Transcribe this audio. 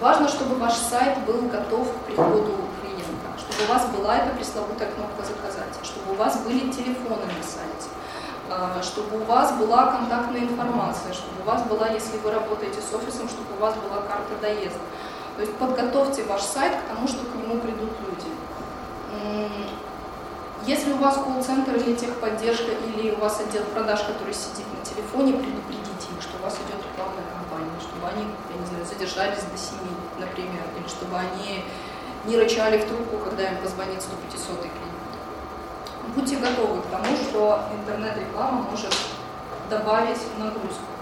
Важно, чтобы ваш сайт был готов к приходу клиента, чтобы у вас была эта пресловутая кнопка «Заказать», чтобы у вас были телефоны на сайте, а, чтобы у вас была контактная информация, чтобы у вас была, если вы работаете с офисом, чтобы у вас была карта доезда. То есть подготовьте ваш сайт к тому, что к нему придут люди. Если у вас колл-центр или техподдержка, или у вас отдел продаж, который сидит на телефоне, предупредите их, что у вас идет они, я не знаю, задержались до 7, например, или чтобы они не рычали в трубку, когда им позвонит 100-500 клиент. Будьте готовы к тому, что интернет-реклама может добавить нагрузку.